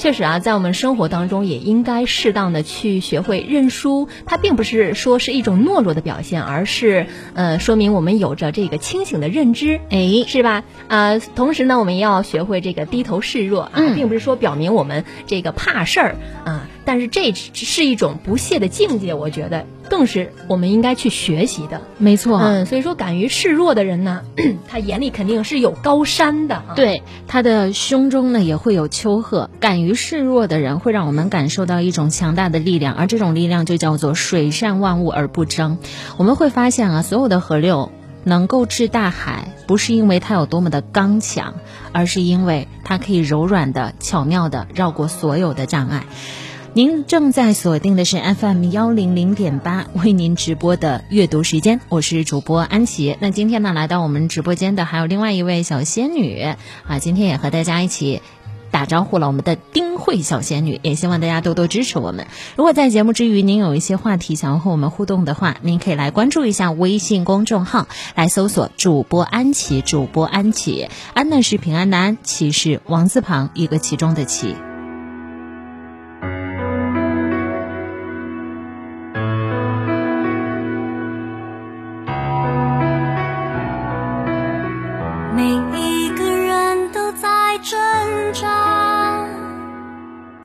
确实啊，在我们生活当中也应该适当的去学会认输，它并不是说是一种懦弱的表现，而是呃说明我们有着这个清醒的认知，哎，是吧？啊，同时呢，我们也要学会这个低头示弱啊，并不是说表明我们这个怕事儿啊。但是这是一种不懈的境界，我觉得更是我们应该去学习的。没错，嗯，所以说敢于示弱的人呢，他眼里肯定是有高山的，对，他的胸中呢也会有丘壑。敢于示弱的人会让我们感受到一种强大的力量，而这种力量就叫做水善万物而不争。我们会发现啊，所有的河流能够治大海，不是因为它有多么的刚强，而是因为它可以柔软的、巧妙的绕过所有的障碍。您正在锁定的是 FM 幺零零点八为您直播的阅读时间，我是主播安琪。那今天呢，来到我们直播间的还有另外一位小仙女啊，今天也和大家一起打招呼了。我们的丁慧小仙女，也希望大家多多支持我们。如果在节目之余您有一些话题想要和我们互动的话，您可以来关注一下微信公众号，来搜索主播安琪，主播安琪，安呢是平安的安，琪是王字旁一个其中的琪。